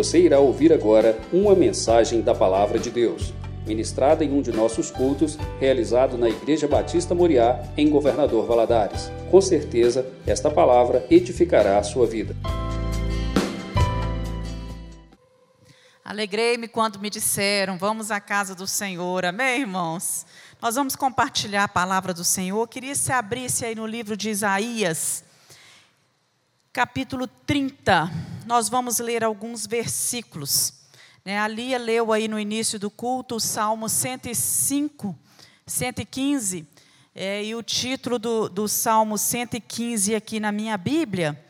Você irá ouvir agora uma mensagem da Palavra de Deus, ministrada em um de nossos cultos, realizado na Igreja Batista Moriá, em Governador Valadares. Com certeza, esta palavra edificará a sua vida. Alegrei-me quando me disseram: Vamos à casa do Senhor. Amém, irmãos? Nós vamos compartilhar a palavra do Senhor. Queria que você abrisse aí no livro de Isaías, capítulo 30. Nós vamos ler alguns versículos. Né, a Lia leu aí no início do culto o Salmo 105, 115. É, e o título do, do Salmo 115 aqui na minha Bíblia,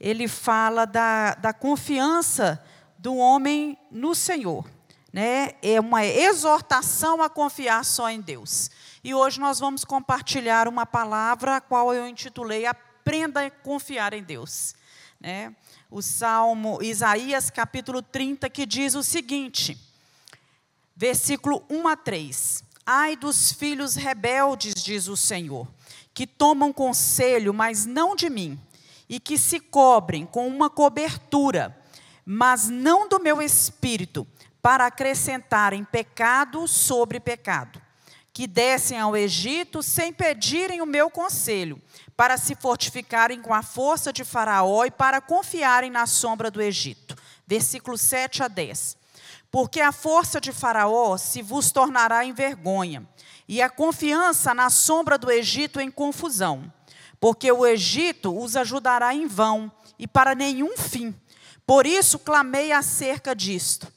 ele fala da, da confiança do homem no Senhor. Né? É uma exortação a confiar só em Deus. E hoje nós vamos compartilhar uma palavra a qual eu intitulei Aprenda a confiar em Deus. Né? O Salmo Isaías capítulo 30, que diz o seguinte, versículo 1 a 3. Ai dos filhos rebeldes, diz o Senhor, que tomam conselho, mas não de mim, e que se cobrem com uma cobertura mas não do meu espírito, para acrescentarem pecado sobre pecado, que descem ao Egito sem pedirem o meu conselho, para se fortificarem com a força de Faraó e para confiarem na sombra do Egito. Versículo 7 a 10. Porque a força de Faraó se vos tornará em vergonha, e a confiança na sombra do Egito em confusão. Porque o Egito os ajudará em vão e para nenhum fim por isso clamei acerca disto.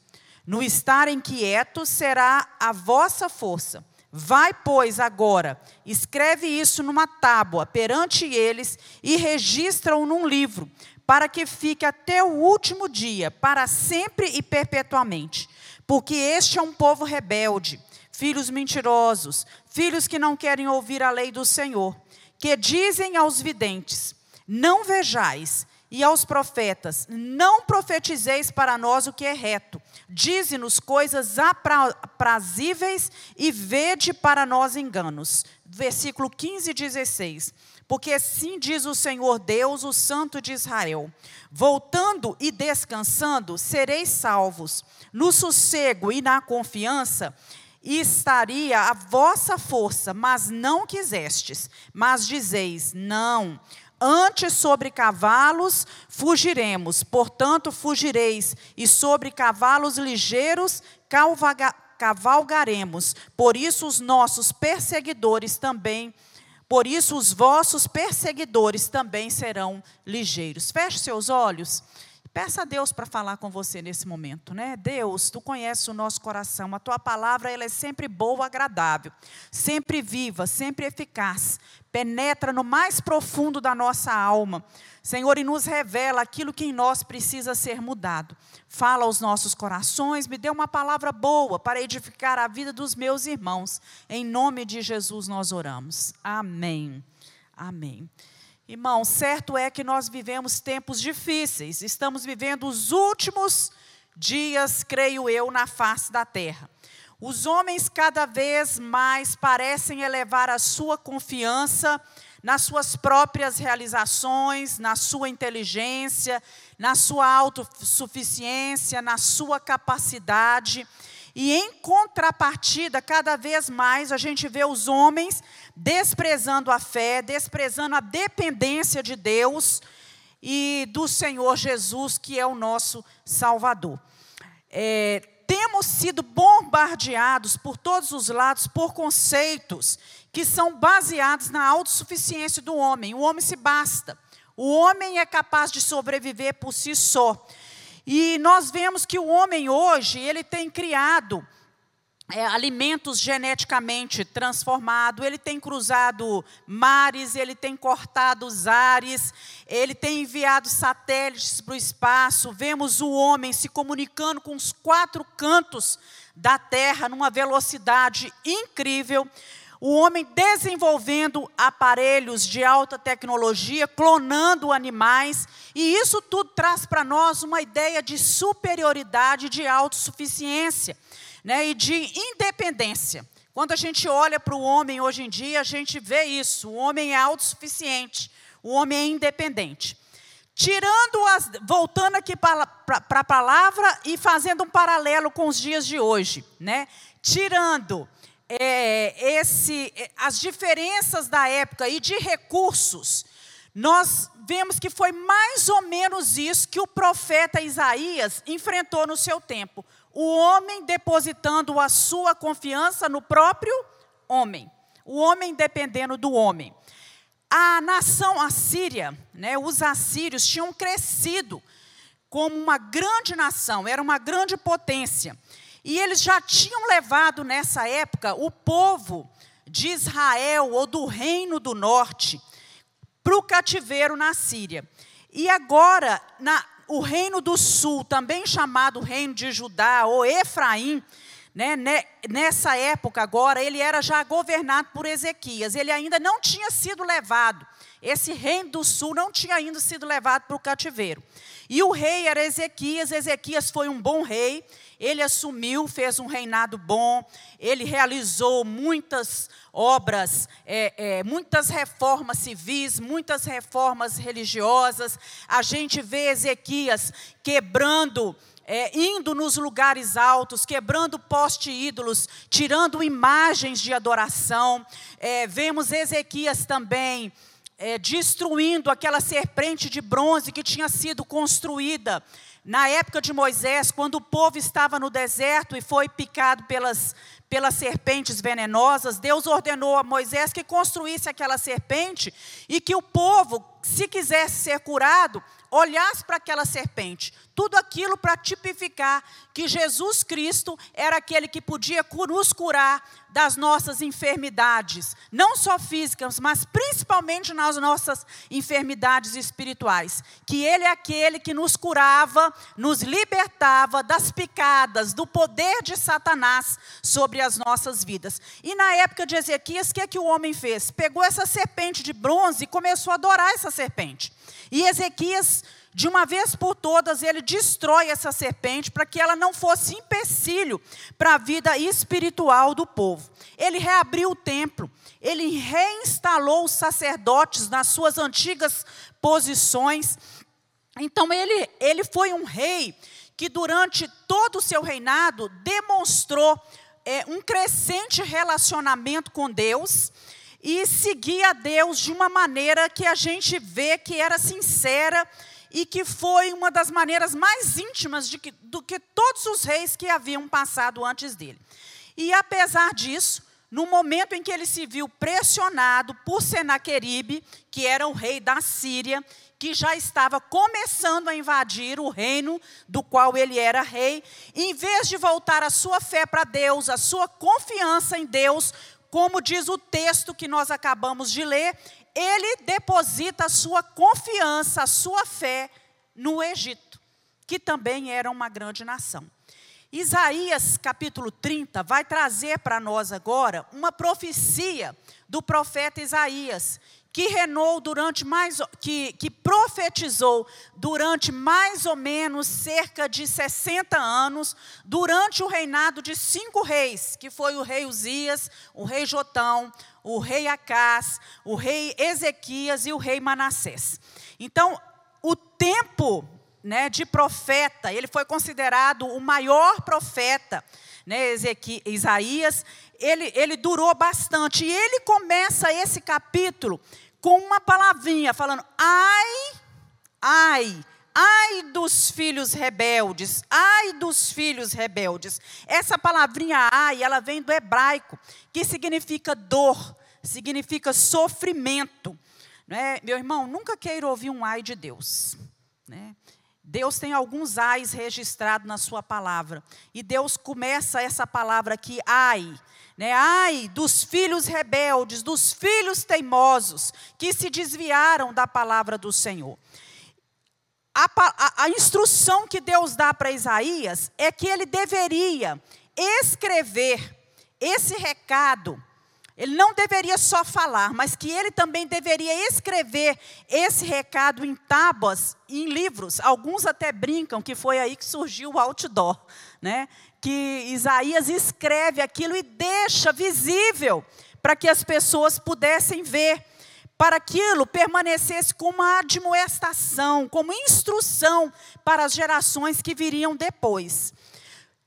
No estar inquieto será a vossa força. Vai, pois, agora, escreve isso numa tábua perante eles e registra-o num livro, para que fique até o último dia, para sempre e perpetuamente. Porque este é um povo rebelde, filhos mentirosos, filhos que não querem ouvir a lei do Senhor, que dizem aos videntes: Não vejais, e aos profetas: Não profetizeis para nós o que é reto. Dize-nos coisas aprazíveis e vede para nós enganos. Versículo 15 e 16. Porque assim diz o Senhor Deus, o Santo de Israel: Voltando e descansando, sereis salvos. No sossego e na confiança, estaria a vossa força, mas não quisestes. Mas dizeis: Não Antes sobre cavalos fugiremos, portanto fugireis, e sobre cavalos ligeiros cavalgaremos. Por isso os nossos perseguidores também, por isso os vossos perseguidores também serão ligeiros. Feche seus olhos. Peça a Deus para falar com você nesse momento, né? Deus, tu conheces o nosso coração, a tua palavra ela é sempre boa, agradável, sempre viva, sempre eficaz, penetra no mais profundo da nossa alma, Senhor, e nos revela aquilo que em nós precisa ser mudado. Fala aos nossos corações, me dê uma palavra boa para edificar a vida dos meus irmãos. Em nome de Jesus nós oramos. Amém. Amém. Irmão, certo é que nós vivemos tempos difíceis, estamos vivendo os últimos dias, creio eu, na face da terra. Os homens cada vez mais parecem elevar a sua confiança nas suas próprias realizações, na sua inteligência, na sua autossuficiência, na sua capacidade. E em contrapartida, cada vez mais a gente vê os homens desprezando a fé, desprezando a dependência de Deus e do Senhor Jesus, que é o nosso Salvador. É, temos sido bombardeados por todos os lados por conceitos que são baseados na autossuficiência do homem. O homem se basta. O homem é capaz de sobreviver por si só. E nós vemos que o homem hoje, ele tem criado é, alimentos geneticamente transformados, ele tem cruzado mares, ele tem cortado os ares, ele tem enviado satélites para o espaço. Vemos o homem se comunicando com os quatro cantos da Terra numa velocidade incrível o homem desenvolvendo aparelhos de alta tecnologia, clonando animais, e isso tudo traz para nós uma ideia de superioridade, de autossuficiência né, e de independência. Quando a gente olha para o homem hoje em dia, a gente vê isso: o homem é autossuficiente, o homem é independente. Tirando as, voltando aqui para a palavra e fazendo um paralelo com os dias de hoje, né? Tirando é, esse, é, as diferenças da época e de recursos, nós vemos que foi mais ou menos isso que o profeta Isaías enfrentou no seu tempo. O homem depositando a sua confiança no próprio homem. O homem dependendo do homem a nação assíria, né, os assírios tinham crescido como uma grande nação, era uma grande potência. E eles já tinham levado nessa época o povo de Israel ou do reino do norte para o cativeiro na Síria. E agora, na, o reino do sul, também chamado reino de Judá ou Efraim, né, nessa época agora, ele era já governado por Ezequias. Ele ainda não tinha sido levado. Esse reino do sul não tinha ainda sido levado para o cativeiro. E o rei era Ezequias. Ezequias foi um bom rei. Ele assumiu, fez um reinado bom. Ele realizou muitas obras, é, é, muitas reformas civis, muitas reformas religiosas. A gente vê Ezequias quebrando é, indo nos lugares altos, quebrando poste ídolos, tirando imagens de adoração. É, vemos Ezequias também é, destruindo aquela serpente de bronze que tinha sido construída na época de Moisés, quando o povo estava no deserto e foi picado pelas, pelas serpentes venenosas, Deus ordenou a Moisés que construísse aquela serpente e que o povo, se quisesse ser curado, olhasse para aquela serpente. Tudo aquilo para tipificar que Jesus Cristo era aquele que podia nos curar das nossas enfermidades, não só físicas, mas principalmente nas nossas enfermidades espirituais. Que Ele é aquele que nos curava, nos libertava das picadas, do poder de Satanás sobre as nossas vidas. E na época de Ezequias, o que, é que o homem fez? Pegou essa serpente de bronze e começou a adorar essa serpente. E Ezequias de uma vez por todas, ele destrói essa serpente para que ela não fosse empecilho para a vida espiritual do povo. Ele reabriu o templo, ele reinstalou os sacerdotes nas suas antigas posições. Então, ele, ele foi um rei que, durante todo o seu reinado, demonstrou é, um crescente relacionamento com Deus e seguia Deus de uma maneira que a gente vê que era sincera e que foi uma das maneiras mais íntimas que, do que todos os reis que haviam passado antes dele. E apesar disso, no momento em que ele se viu pressionado por Senaqueribe, que era o rei da Síria, que já estava começando a invadir o reino do qual ele era rei, em vez de voltar a sua fé para Deus, a sua confiança em Deus, como diz o texto que nós acabamos de ler, ele deposita a sua confiança, a sua fé no Egito, que também era uma grande nação. Isaías capítulo 30 vai trazer para nós agora uma profecia do profeta Isaías, que reinou durante mais que, que profetizou durante mais ou menos cerca de 60 anos, durante o reinado de cinco reis, que foi o rei Uzias, o rei Jotão, o rei Acás, o rei Ezequias e o rei Manassés. Então, o tempo né, de profeta, ele foi considerado o maior profeta, né, Ezequias, Isaías, ele, ele durou bastante. E ele começa esse capítulo com uma palavrinha, falando: ai, ai, Ai dos filhos rebeldes, ai dos filhos rebeldes. Essa palavrinha ai, ela vem do hebraico, que significa dor, significa sofrimento. Né? Meu irmão, nunca queira ouvir um ai de Deus. Né? Deus tem alguns ais registrados na sua palavra. E Deus começa essa palavra aqui, ai. Né? Ai dos filhos rebeldes, dos filhos teimosos, que se desviaram da palavra do Senhor a, a, a instrução que Deus dá para Isaías é que ele deveria escrever esse recado. Ele não deveria só falar, mas que ele também deveria escrever esse recado em tábuas, em livros. Alguns até brincam que foi aí que surgiu o outdoor, né? Que Isaías escreve aquilo e deixa visível para que as pessoas pudessem ver para aquilo permanecesse como uma admoestação, como instrução para as gerações que viriam depois.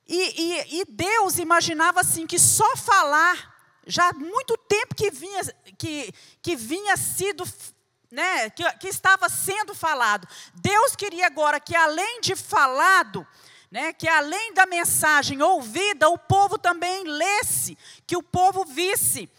E, e, e, Deus imaginava assim que só falar, já há muito tempo que vinha, que, que vinha sido, né, que, que estava sendo falado. Deus queria agora que além de falado, né, que além da mensagem ouvida, o povo também lesse, que o povo visse.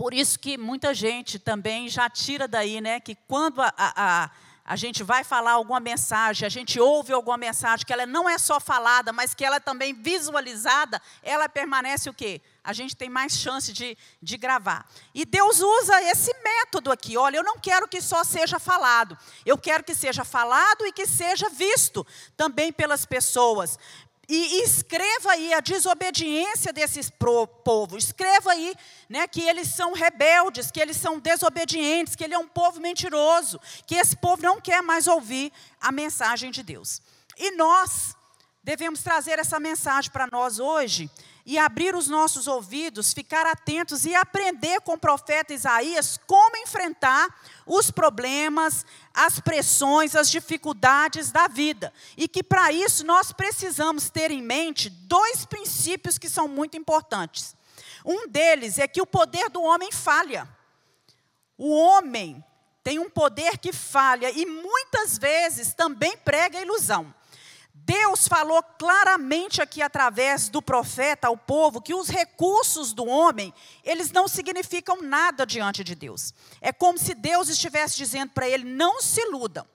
Por isso que muita gente também já tira daí, né, que quando a, a, a gente vai falar alguma mensagem, a gente ouve alguma mensagem, que ela não é só falada, mas que ela é também visualizada, ela permanece o quê? A gente tem mais chance de, de gravar. E Deus usa esse método aqui. Olha, eu não quero que só seja falado. Eu quero que seja falado e que seja visto também pelas pessoas. E, escreva aí a desobediência desses povo. Escreva aí né, que eles são rebeldes, que eles são desobedientes, que ele é um povo mentiroso, que esse povo não quer mais ouvir a mensagem de Deus. E nós devemos trazer essa mensagem para nós hoje e abrir os nossos ouvidos, ficar atentos e aprender com o profeta Isaías como enfrentar os problemas, as pressões, as dificuldades da vida. E que para isso nós precisamos ter em mente dois princípios que são muito importantes. Um deles é que o poder do homem falha. O homem tem um poder que falha e muitas vezes também prega ilusão. Deus falou claramente aqui através do profeta ao povo que os recursos do homem, eles não significam nada diante de Deus. É como se Deus estivesse dizendo para ele: não se iludam,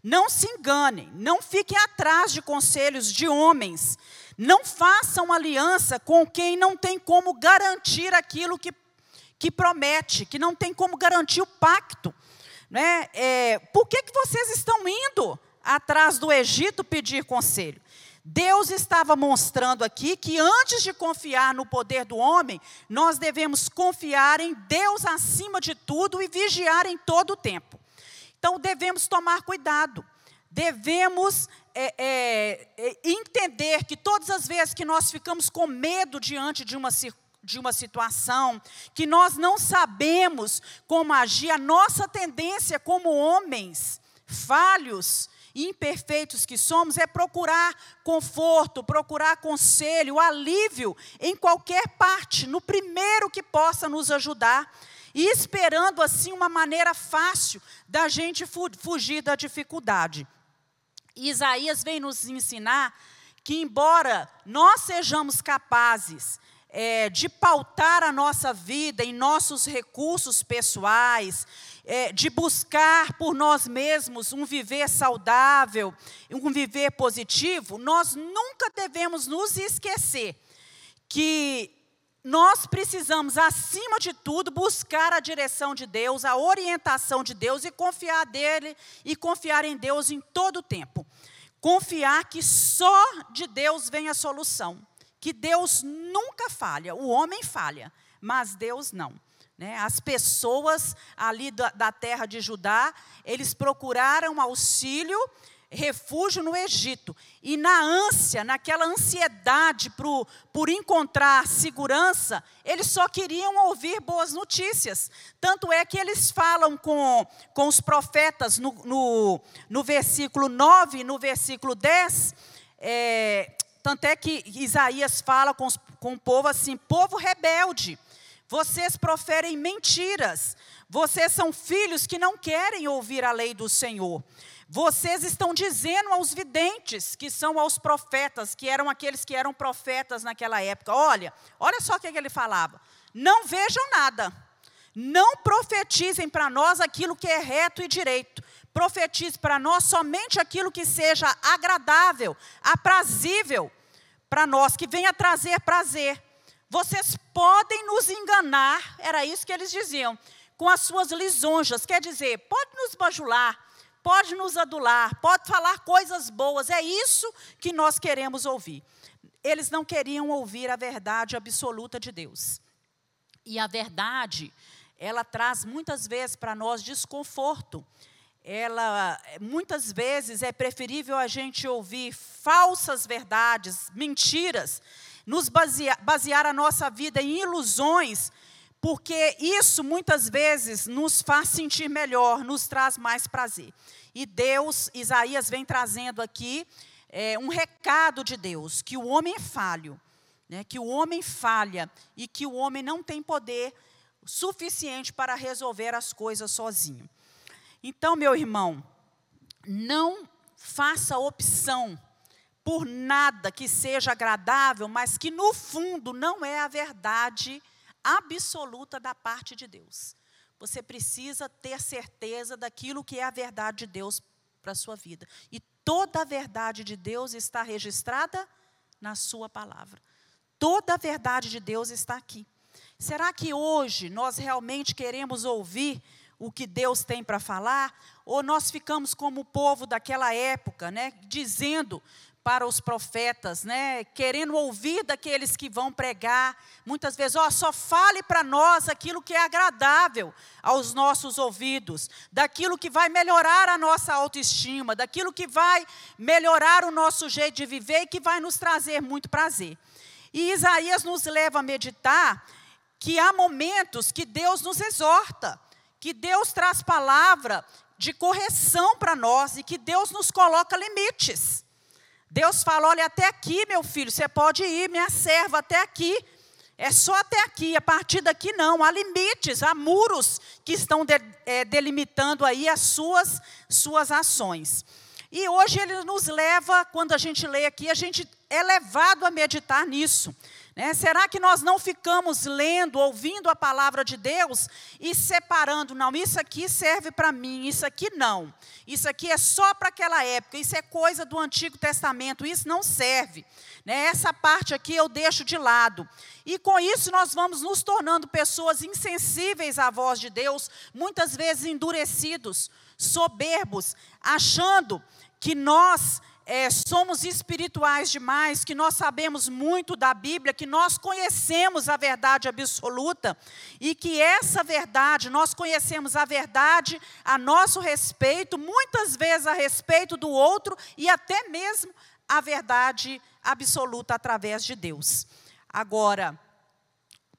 não se enganem, não fiquem atrás de conselhos de homens, não façam aliança com quem não tem como garantir aquilo que, que promete, que não tem como garantir o pacto. Né? É, por que, que vocês estão indo? Atrás do Egito pedir conselho. Deus estava mostrando aqui que antes de confiar no poder do homem, nós devemos confiar em Deus acima de tudo e vigiar em todo o tempo. Então devemos tomar cuidado, devemos é, é, é entender que todas as vezes que nós ficamos com medo diante de uma de uma situação, que nós não sabemos como agir, a nossa tendência como homens falhos imperfeitos que somos, é procurar conforto, procurar conselho, alívio em qualquer parte, no primeiro que possa nos ajudar, e esperando assim uma maneira fácil da gente fugir da dificuldade. Isaías vem nos ensinar que, embora nós sejamos capazes é, de pautar a nossa vida em nossos recursos pessoais, é, de buscar por nós mesmos um viver saudável, um viver positivo, nós nunca devemos nos esquecer que nós precisamos, acima de tudo, buscar a direção de Deus, a orientação de Deus e confiar dele e confiar em Deus em todo o tempo. Confiar que só de Deus vem a solução, que Deus nunca falha, o homem falha, mas Deus não. Né? As pessoas ali da, terra de Judá, eles procuraram auxílio, refúgio no Egito. E na ânsia, naquela ansiedade por, por encontrar segurança, eles só queriam ouvir boas notícias. Tanto é que eles falam com, com os profetas no, no, no versículo 9, no versículo 10. É, tanto é que Isaías fala com, com o povo assim: povo rebelde vocês proferem mentiras. Vocês são filhos que não querem ouvir a lei do Senhor. Vocês estão dizendo aos videntes, que são aos profetas, que eram aqueles que eram profetas naquela época: olha, olha só o que ele falava. Não vejam nada. Não profetizem para nós aquilo que é reto e direito. Profetize para nós somente aquilo que seja agradável, aprazível para nós, que venha trazer prazer. Vocês podem nos enganar, era isso que eles diziam, com as suas lisonjas. Quer dizer, pode nos bajular, pode nos adular, pode falar coisas boas. É isso que nós queremos ouvir. Eles não queriam ouvir a verdade absoluta de Deus. E a verdade, ela traz muitas vezes para nós desconforto. Ela, muitas vezes, é preferível a gente ouvir falsas verdades, mentiras, nos basear, basear a nossa vida em ilusões, porque isso muitas vezes nos faz sentir melhor, nos traz mais prazer. E Deus, Isaías vem trazendo aqui é, um recado de Deus: que o homem é falho, né, que o homem falha e que o homem não tem poder suficiente para resolver as coisas sozinho. Então, meu irmão, não faça opção por nada que seja agradável, mas que no fundo não é a verdade absoluta da parte de Deus. Você precisa ter certeza daquilo que é a verdade de Deus para a sua vida. E toda a verdade de Deus está registrada na sua palavra. Toda a verdade de Deus está aqui. Será que hoje nós realmente queremos ouvir o que Deus tem para falar? Ou nós ficamos como o povo daquela época, né, dizendo para os profetas, né, querendo ouvir daqueles que vão pregar, muitas vezes, ó, só fale para nós aquilo que é agradável aos nossos ouvidos, daquilo que vai melhorar a nossa autoestima, daquilo que vai melhorar o nosso jeito de viver e que vai nos trazer muito prazer. E Isaías nos leva a meditar que há momentos que Deus nos exorta, que Deus traz palavra de correção para nós e que Deus nos coloca limites. Deus fala: olha, até aqui, meu filho, você pode ir, minha serva, até aqui. É só até aqui, a partir daqui não. Há limites, há muros que estão de, é, delimitando aí as suas, suas ações. E hoje ele nos leva, quando a gente lê aqui, a gente é levado a meditar nisso. Né? Será que nós não ficamos lendo, ouvindo a palavra de Deus e separando? Não, isso aqui serve para mim, isso aqui não. Isso aqui é só para aquela época, isso é coisa do Antigo Testamento, isso não serve. Né? Essa parte aqui eu deixo de lado. E com isso nós vamos nos tornando pessoas insensíveis à voz de Deus, muitas vezes endurecidos, soberbos, achando que nós é, somos espirituais demais, que nós sabemos muito da Bíblia, que nós conhecemos a verdade absoluta e que essa verdade, nós conhecemos a verdade a nosso respeito, muitas vezes a respeito do outro e até mesmo a verdade absoluta através de Deus. Agora,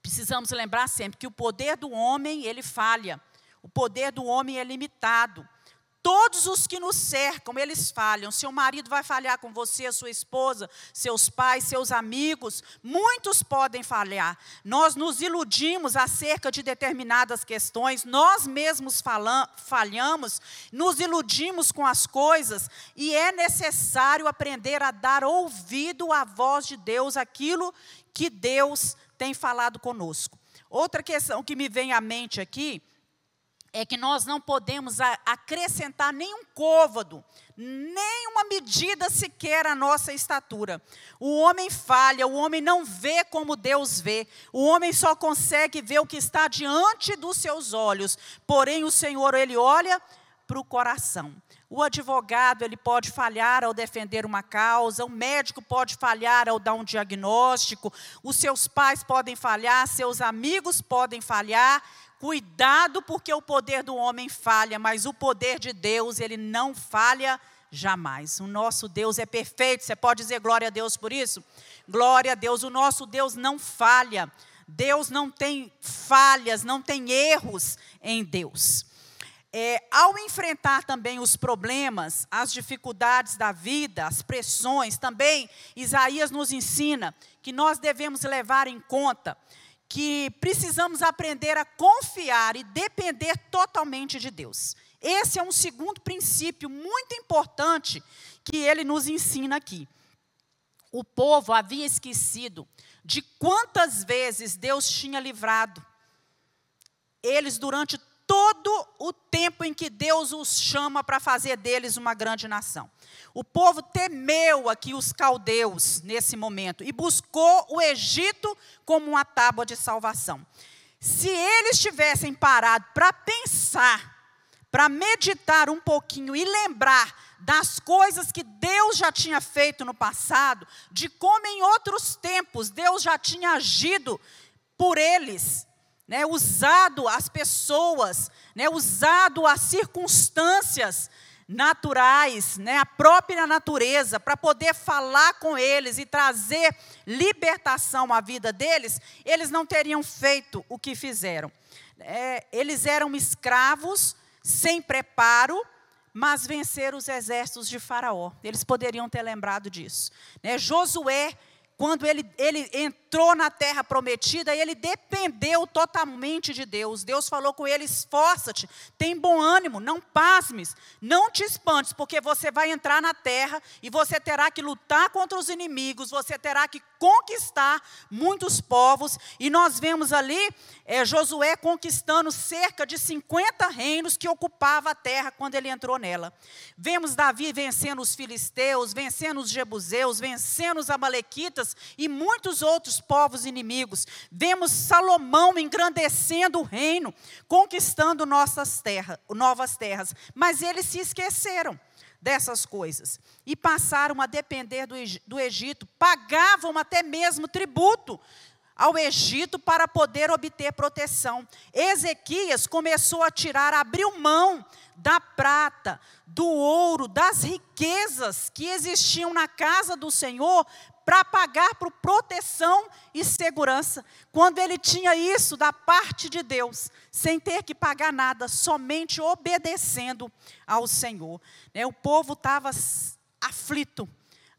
precisamos lembrar sempre que o poder do homem, ele falha. O poder do homem é limitado. Todos os que nos cercam, eles falham. Seu marido vai falhar com você, sua esposa, seus pais, seus amigos. Muitos podem falhar. Nós nos iludimos acerca de determinadas questões, nós mesmos falhamos, nos iludimos com as coisas, e é necessário aprender a dar ouvido à voz de Deus, aquilo que Deus tem falado conosco. Outra questão que me vem à mente aqui é que nós não podemos acrescentar nenhum côvado, nem uma medida sequer à nossa estatura. O homem falha, o homem não vê como Deus vê, o homem só consegue ver o que está diante dos seus olhos, porém o Senhor, ele olha para o coração. O advogado ele pode falhar ao defender uma causa, o médico pode falhar ao dar um diagnóstico, os seus pais podem falhar, seus amigos podem falhar, Cuidado, porque o poder do homem falha, mas o poder de Deus, ele não falha jamais. O nosso Deus é perfeito. Você pode dizer glória a Deus por isso? Glória a Deus. O nosso Deus não falha. Deus não tem falhas, não tem erros em Deus. É, ao enfrentar também os problemas, as dificuldades da vida, as pressões, também Isaías nos ensina que nós devemos levar em conta que precisamos aprender a confiar e depender totalmente de Deus. Esse é um segundo princípio muito importante que ele nos ensina aqui. O povo havia esquecido de quantas vezes Deus tinha livrado eles durante todo o tempo em que Deus os chama para fazer deles uma grande nação. O povo temeu aqui os caldeus nesse momento e buscou o Egito como uma tábua de salvação. Se eles tivessem parado para pensar, para meditar um pouquinho e lembrar das coisas que Deus já tinha feito no passado, de como em outros tempos Deus já tinha agido por eles, né, usado as pessoas, né, usado as circunstâncias naturais, né, a própria natureza, para poder falar com eles e trazer libertação à vida deles, eles não teriam feito o que fizeram. É, eles eram escravos, sem preparo, mas venceram os exércitos de Faraó. Eles poderiam ter lembrado disso. Né? Josué quando ele, ele entrou na terra prometida, ele dependeu totalmente de Deus. Deus falou com ele: esforça-te, tem bom ânimo, não pasmes, não te espantes, porque você vai entrar na terra e você terá que lutar contra os inimigos, você terá que conquistar muitos povos. E nós vemos ali é, Josué conquistando cerca de 50 reinos que ocupava a terra quando ele entrou nela. Vemos Davi vencendo os filisteus, vencendo os jebuseus, vencendo os amalequitas e muitos outros povos inimigos. Vemos Salomão engrandecendo o reino, conquistando nossas terras, novas terras. Mas eles se esqueceram dessas coisas e passaram a depender do, do Egito, pagavam até mesmo tributo ao Egito para poder obter proteção. Ezequias começou a tirar, abriu mão da prata, do ouro, das riquezas que existiam na casa do Senhor para pagar por proteção e segurança, quando ele tinha isso da parte de Deus, sem ter que pagar nada, somente obedecendo ao Senhor. Né? O povo estava aflito,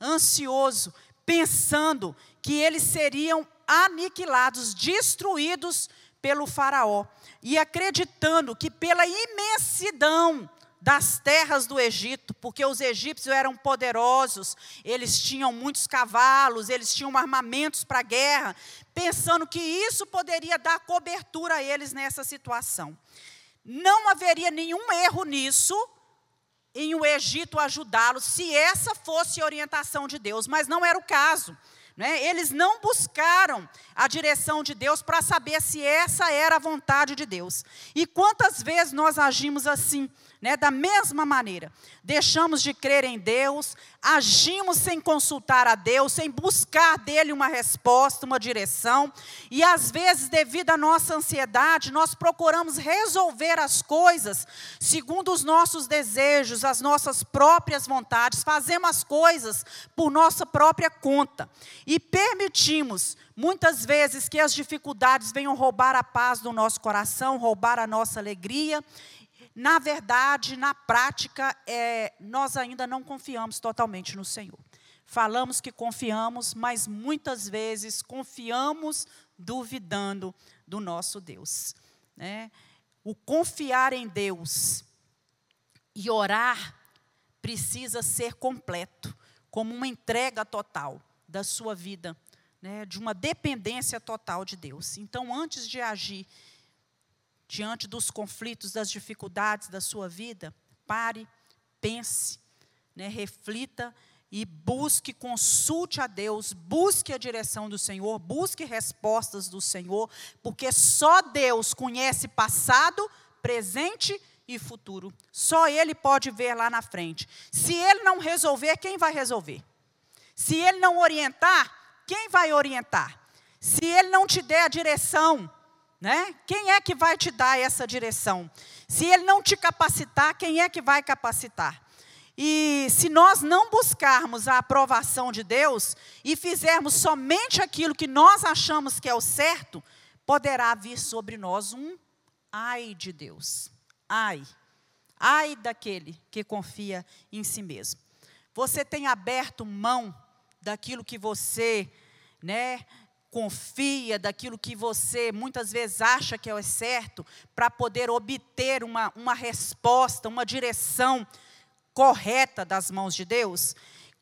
ansioso, pensando que eles seriam aniquilados, destruídos pelo Faraó, e acreditando que pela imensidão das terras do Egito, porque os egípcios eram poderosos, eles tinham muitos cavalos, eles tinham armamentos para a guerra, pensando que isso poderia dar cobertura a eles nessa situação. Não haveria nenhum erro nisso, em o Egito ajudá-los, se essa fosse a orientação de Deus, mas não era o caso. Né? Eles não buscaram a direção de Deus para saber se essa era a vontade de Deus. E quantas vezes nós agimos assim? Né, da mesma maneira, deixamos de crer em Deus, agimos sem consultar a Deus, sem buscar dele uma resposta, uma direção, e às vezes, devido à nossa ansiedade, nós procuramos resolver as coisas segundo os nossos desejos, as nossas próprias vontades, fazemos as coisas por nossa própria conta e permitimos muitas vezes que as dificuldades venham roubar a paz do nosso coração, roubar a nossa alegria na verdade, na prática, é, nós ainda não confiamos totalmente no Senhor. Falamos que confiamos, mas muitas vezes confiamos duvidando do nosso Deus. Né? O confiar em Deus e orar precisa ser completo, como uma entrega total da sua vida, né? de uma dependência total de Deus. Então, antes de agir diante dos conflitos, das dificuldades da sua vida, pare, pense, né, reflita e busque, consulte a Deus, busque a direção do Senhor, busque respostas do Senhor, porque só Deus conhece passado, presente e futuro. Só Ele pode ver lá na frente. Se Ele não resolver, quem vai resolver? Se Ele não orientar, quem vai orientar? Se Ele não te der a direção, né? Quem é que vai te dar essa direção? Se ele não te capacitar, quem é que vai capacitar? E se nós não buscarmos a aprovação de Deus e fizermos somente aquilo que nós achamos que é o certo, poderá vir sobre nós um ai de Deus. Ai. Ai daquele que confia em si mesmo. Você tem aberto mão daquilo que você, né, confia, daquilo que você muitas vezes acha que é certo, para poder obter uma, uma resposta, uma direção correta das mãos de Deus?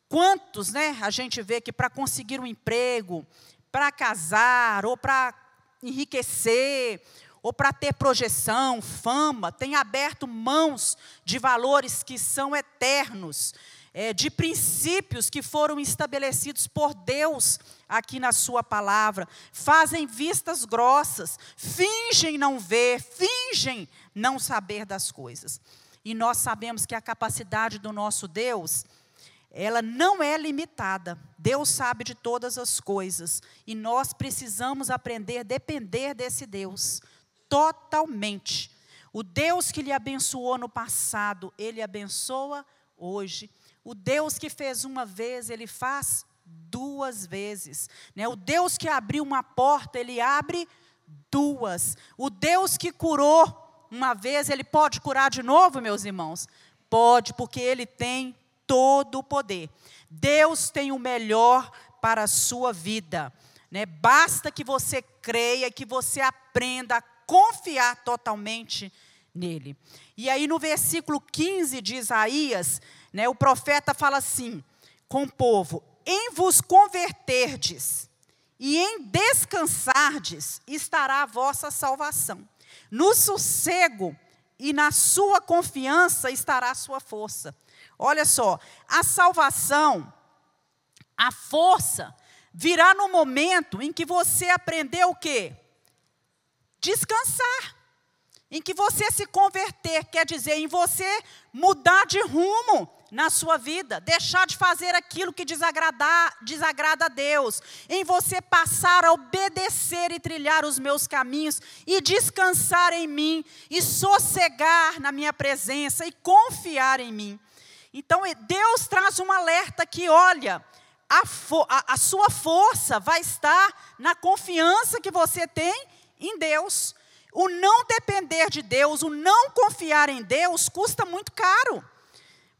Quantos, né, a gente vê que para conseguir um emprego, para casar, ou para enriquecer, ou para ter projeção, fama, tem aberto mãos de valores que são eternos, é, de princípios que foram estabelecidos por Deus aqui na Sua palavra, fazem vistas grossas, fingem não ver, fingem não saber das coisas. E nós sabemos que a capacidade do nosso Deus, ela não é limitada. Deus sabe de todas as coisas. E nós precisamos aprender a depender desse Deus totalmente. O Deus que lhe abençoou no passado, ele abençoa hoje. O Deus que fez uma vez, ele faz duas vezes. Né? O Deus que abriu uma porta, ele abre duas. O Deus que curou uma vez, ele pode curar de novo, meus irmãos? Pode, porque ele tem todo o poder. Deus tem o melhor para a sua vida. Né? Basta que você creia, que você aprenda a confiar totalmente nele. E aí no versículo 15 de Isaías, né, o profeta fala assim com o povo: Em vos converterdes e em descansardes estará a vossa salvação. No sossego e na sua confiança estará a sua força. Olha só, a salvação, a força, virá no momento em que você aprendeu o quê? Descansar. Em que você se converter, quer dizer, em você mudar de rumo na sua vida, deixar de fazer aquilo que desagrada, desagrada a Deus, em você passar a obedecer e trilhar os meus caminhos e descansar em mim e sossegar na minha presença e confiar em mim. Então, Deus traz um alerta que, olha, a, a, a sua força vai estar na confiança que você tem em Deus. O não depender de Deus, o não confiar em Deus, custa muito caro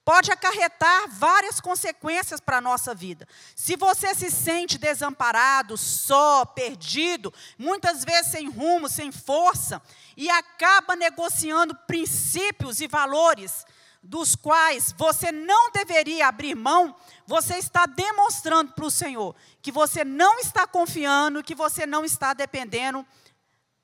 pode acarretar várias consequências para a nossa vida. Se você se sente desamparado, só, perdido, muitas vezes sem rumo, sem força, e acaba negociando princípios e valores dos quais você não deveria abrir mão, você está demonstrando para o Senhor que você não está confiando, que você não está dependendo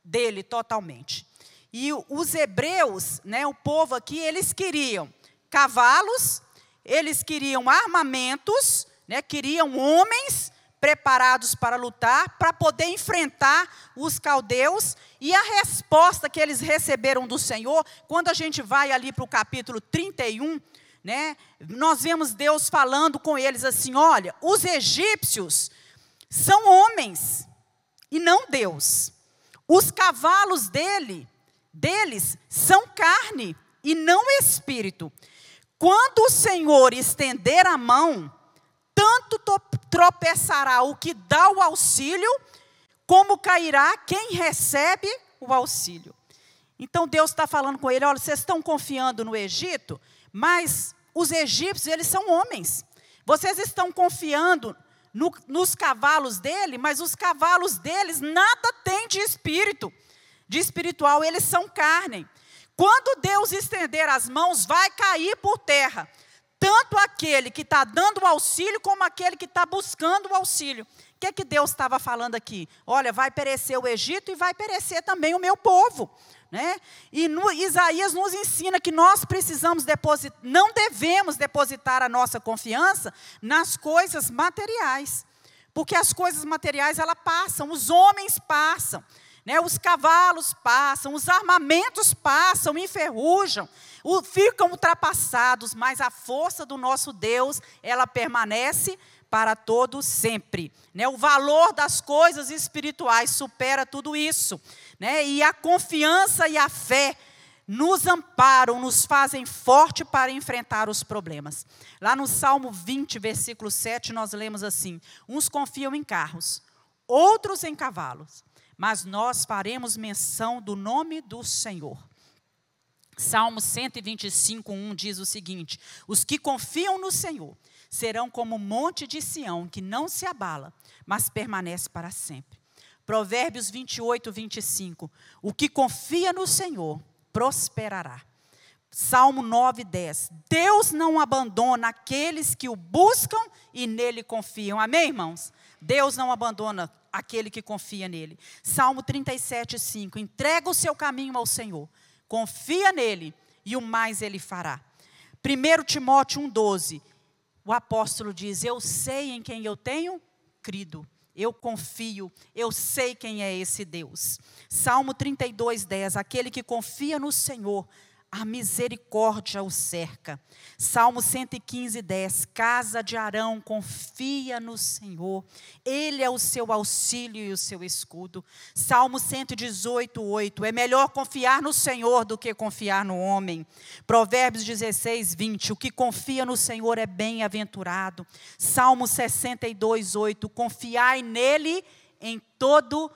dele totalmente. E os hebreus, né, o povo aqui, eles queriam cavalos, eles queriam armamentos, né, queriam homens preparados para lutar, para poder enfrentar os caldeus. E a resposta que eles receberam do Senhor, quando a gente vai ali para o capítulo 31, né, nós vemos Deus falando com eles assim: olha, os egípcios são homens e não Deus. Os cavalos dele, deles são carne e não espírito. Quando o Senhor estender a mão, tanto tropeçará o que dá o auxílio, como cairá quem recebe o auxílio. Então Deus está falando com ele: olha, vocês estão confiando no Egito, mas os egípcios, eles são homens. Vocês estão confiando no, nos cavalos dele, mas os cavalos deles nada têm de espírito, de espiritual, eles são carne. Quando Deus estender as mãos, vai cair por terra. Tanto aquele que está dando o auxílio, como aquele que está buscando o auxílio. O que, é que Deus estava falando aqui? Olha, vai perecer o Egito e vai perecer também o meu povo. Né? E no, Isaías nos ensina que nós precisamos depositar, não devemos depositar a nossa confiança nas coisas materiais. Porque as coisas materiais, elas passam, os homens passam. Né? Os cavalos passam, os armamentos passam, enferrujam, ficam ultrapassados, mas a força do nosso Deus, ela permanece para todo sempre. Né? O valor das coisas espirituais supera tudo isso. Né? E a confiança e a fé nos amparam, nos fazem forte para enfrentar os problemas. Lá no Salmo 20, versículo 7, nós lemos assim: Uns confiam em carros, outros em cavalos, mas nós faremos menção do nome do Senhor. Salmo 125, 1 diz o seguinte: Os que confiam no Senhor serão como o monte de Sião, que não se abala, mas permanece para sempre. Provérbios 28, 25: O que confia no Senhor prosperará. Salmo 9, 10. Deus não abandona aqueles que o buscam e nele confiam. Amém, irmãos? Deus não abandona aquele que confia nele. Salmo 37, 5. Entrega o seu caminho ao Senhor, confia nele e o mais ele fará. 1 Timóteo 1,12. O apóstolo diz: Eu sei em quem eu tenho crido. Eu confio, eu sei quem é esse Deus. Salmo 32, 10. Aquele que confia no Senhor a misericórdia o cerca. Salmo 115, 10. Casa de Arão, confia no Senhor, Ele é o seu auxílio e o seu escudo. Salmo 118, 8. É melhor confiar no Senhor do que confiar no homem. Provérbios 16, 20. O que confia no Senhor é bem-aventurado. Salmo 62, 8. Confiai nele em todo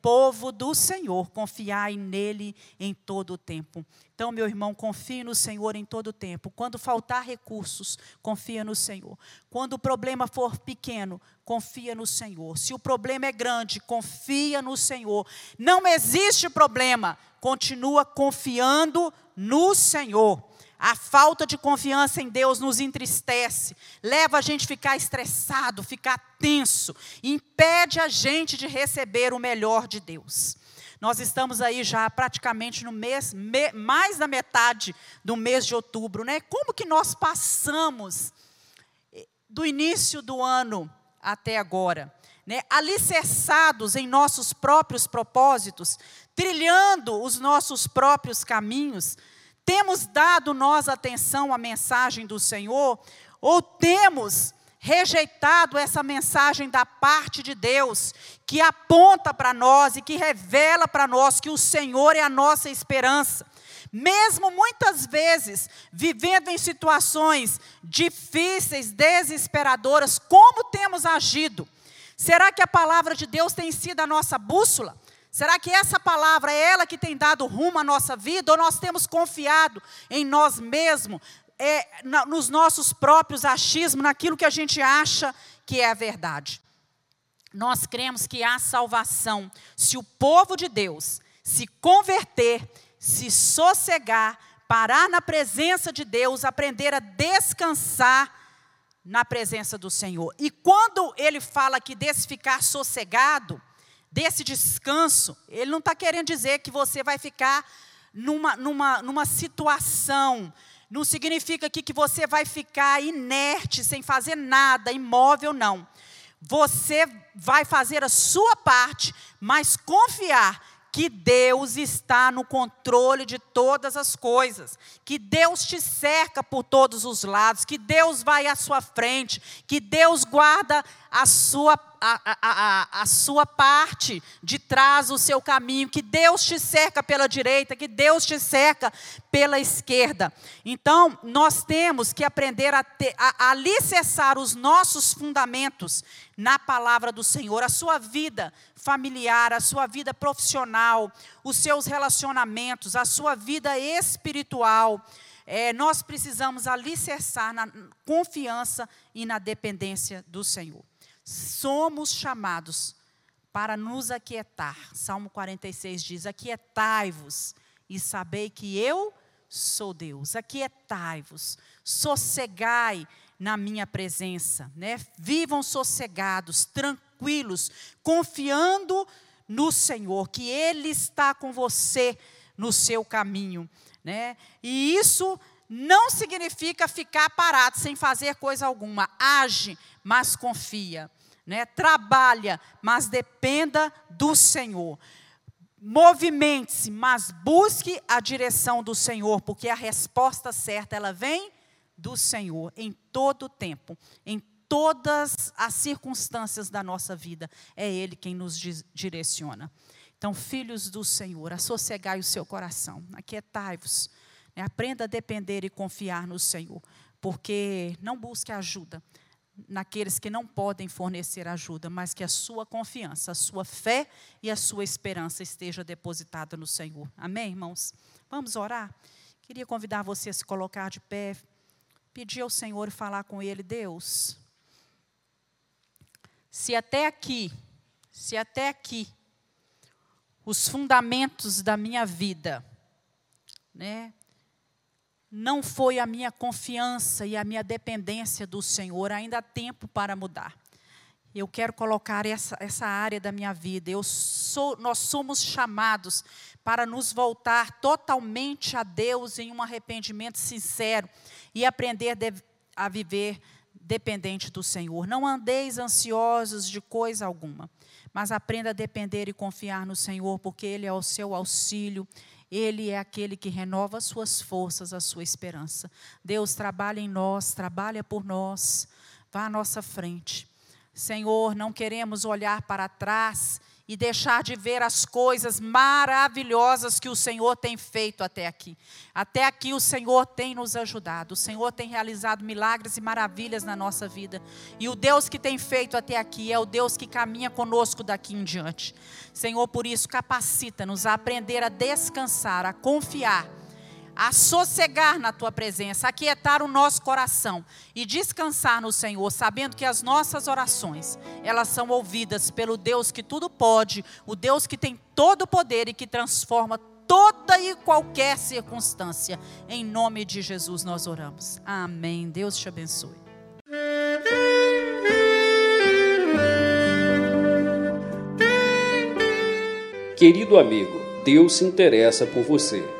povo do Senhor, confiai nele em todo o tempo. Então, meu irmão, confie no Senhor em todo o tempo. Quando faltar recursos, confia no Senhor. Quando o problema for pequeno, confia no Senhor. Se o problema é grande, confia no Senhor. Não existe problema, continua confiando no Senhor. A falta de confiança em Deus nos entristece, leva a gente a ficar estressado, ficar tenso, impede a gente de receber o melhor de Deus. Nós estamos aí já praticamente no mês, me, mais da metade do mês de outubro, né? Como que nós passamos eh, do início do ano até agora? Né, alicerçados em nossos próprios propósitos, trilhando os nossos próprios caminhos, temos dado nós atenção à mensagem do Senhor ou temos rejeitado essa mensagem da parte de Deus, que aponta para nós e que revela para nós que o Senhor é a nossa esperança? Mesmo muitas vezes vivendo em situações difíceis, desesperadoras, como temos agido? Será que a palavra de Deus tem sido a nossa bússola? Será que essa palavra é ela que tem dado rumo à nossa vida ou nós temos confiado em nós mesmos, é, nos nossos próprios achismos, naquilo que a gente acha que é a verdade? Nós cremos que há salvação se o povo de Deus se converter, se sossegar, parar na presença de Deus, aprender a descansar na presença do Senhor. E quando ele fala que desse ficar sossegado, desse descanso, ele não está querendo dizer que você vai ficar numa, numa, numa situação, não significa aqui que você vai ficar inerte, sem fazer nada, imóvel, não. Você vai fazer a sua parte, mas confiar que Deus está no controle de todas as coisas, que Deus te cerca por todos os lados, que Deus vai à sua frente, que Deus guarda a sua a, a, a, sua parte de trás, o seu caminho, que Deus te cerca pela direita, que Deus te cerca pela esquerda. Então, nós temos que aprender a, ter, a, a alicerçar os nossos fundamentos na palavra do Senhor, a sua vida familiar, a sua vida profissional, os seus relacionamentos, a sua vida espiritual. É, nós precisamos alicerçar na confiança e na dependência do Senhor somos chamados para nos aquietar. Salmo 46 diz: Aquietai-vos e sabei que eu sou Deus. Aquietai-vos, sossegai na minha presença, né? Vivam sossegados, tranquilos, confiando no Senhor, que Ele está com você no seu caminho, né? E isso não significa ficar parado sem fazer coisa alguma. Age, mas confia. Né? Trabalha, mas dependa do Senhor. Movimente-se, mas busque a direção do Senhor, porque a resposta certa ela vem do Senhor em todo o tempo, em todas as circunstâncias da nossa vida. É Ele quem nos direciona. Então, filhos do Senhor, assossegai o seu coração, aquietai-vos né? Aprenda a depender e confiar no Senhor, porque não busque ajuda naqueles que não podem fornecer ajuda, mas que a sua confiança, a sua fé e a sua esperança esteja depositada no Senhor. Amém, irmãos? Vamos orar? Queria convidar você a se colocar de pé, pedir ao Senhor falar com Ele, Deus, se até aqui, se até aqui, os fundamentos da minha vida, né, não foi a minha confiança e a minha dependência do Senhor, ainda há tempo para mudar. Eu quero colocar essa, essa área da minha vida. Eu sou, nós somos chamados para nos voltar totalmente a Deus em um arrependimento sincero e aprender de, a viver dependente do Senhor. Não andeis ansiosos de coisa alguma, mas aprenda a depender e confiar no Senhor, porque Ele é o seu auxílio. Ele é aquele que renova as suas forças, a sua esperança. Deus trabalha em nós, trabalha por nós, vá à nossa frente. Senhor, não queremos olhar para trás e deixar de ver as coisas maravilhosas que o Senhor tem feito até aqui. Até aqui o Senhor tem nos ajudado, o Senhor tem realizado milagres e maravilhas na nossa vida. E o Deus que tem feito até aqui é o Deus que caminha conosco daqui em diante. Senhor, por isso, capacita-nos a aprender a descansar, a confiar a sossegar na tua presença, a quietar o nosso coração e descansar no Senhor, sabendo que as nossas orações, elas são ouvidas pelo Deus que tudo pode, o Deus que tem todo o poder e que transforma toda e qualquer circunstância. Em nome de Jesus nós oramos. Amém. Deus te abençoe. Querido amigo, Deus se interessa por você.